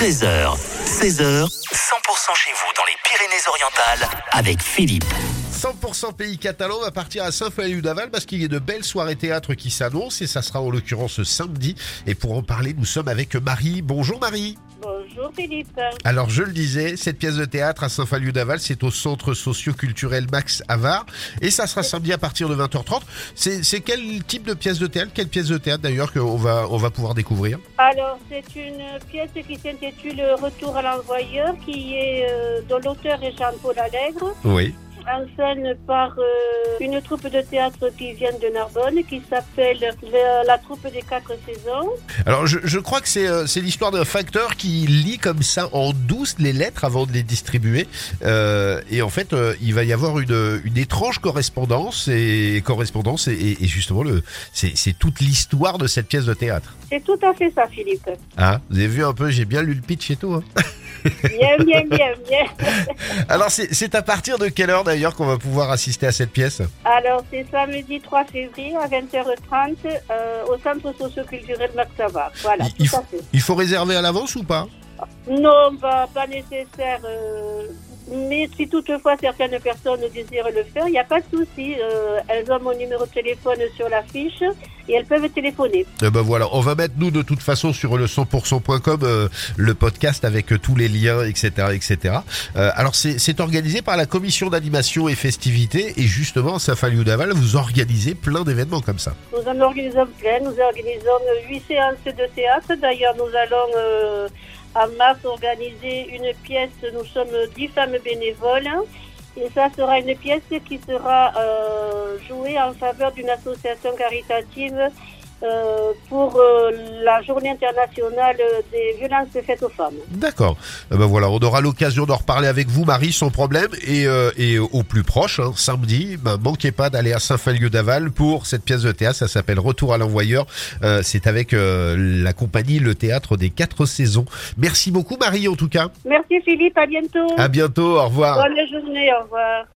13h, 16h, 100% chez vous dans les Pyrénées-Orientales avec Philippe. 100% pays catalan va partir à Saint-Faliu-d'Aval parce qu'il y a de belles soirées théâtre qui s'annoncent et ça sera en l'occurrence ce samedi. Et pour en parler, nous sommes avec Marie. Bonjour Marie. Bonjour Philippe. Alors je le disais, cette pièce de théâtre à Saint-Faliu-d'Aval, c'est au centre socio-culturel Max Havard et ça sera samedi à partir de 20h30. C'est quel type de pièce de théâtre Quelle pièce de théâtre d'ailleurs qu'on va, on va pouvoir découvrir Alors c'est une pièce qui s'intitule Retour à l'envoyeur qui est euh, dont l'auteur est Jean-Paul Allègre. Oui. En scène par euh, une troupe de théâtre qui vient de Narbonne qui s'appelle le- la troupe des quatre saisons. Alors je, je crois que c'est euh, l'histoire d'un facteur qui lit comme ça en douce les lettres avant de les distribuer Euh, et en fait euh, il va y avoir une, une étrange correspondance et correspondance et, et justement le c'est toute l'histoire de cette pièce de théâtre. C'est tout à fait ça Philippe. Ah vous avez vu un peu j'ai bien lu le pitch et tout. hein. Bien, bien, bien, bien. Alors c'est à partir de quelle heure d'ailleurs qu'on va pouvoir assister à cette pièce? Alors c'est samedi 3 février à 20h30 euh, au centre socio-culturel Maxava. Voilà, il, tout à faut, fait. il faut réserver à l'avance ou pas? Non, pas, pas nécessaire. euh, mais si toutefois certaines personnes désirent le faire, il n'y a pas de souci. euh, elles ont mon numéro de téléphone sur l'affiche et elles peuvent téléphoner. Eh ben voilà, on va mettre nous de toute façon sur le 100%.com euh, le podcast avec euh, tous les liens, etc., etc. Euh, alors c'est organisé par la commission d'animation et festivités et justement, ça fallu d'aval, vous organisez plein d'événements comme ça. Nous en organisons plein. Nous organisons huit séances de théâtre. D'ailleurs, nous allons en mars organiser une pièce. Nous sommes dix femmes bénévoles. Et ça sera une pièce qui sera jouée en faveur d'une association caritative euh, pour euh, la journée internationale des violences faites aux femmes. D'accord. Eh ben voilà, on aura l'occasion d'en reparler avec vous, Marie, sans problème. Et, euh, et au plus proche, hein, samedi, ben, manquez pas d'aller à Saint-Falieu-d'Aval pour cette pièce de théâtre. Ça s'appelle Retour à l'envoyeur. Euh, c'est avec euh, la compagnie Le Théâtre des Quatre Saisons. Merci beaucoup, Marie, en tout cas. Merci Philippe, à bientôt. À bientôt. Au revoir. Bonne journée, au revoir.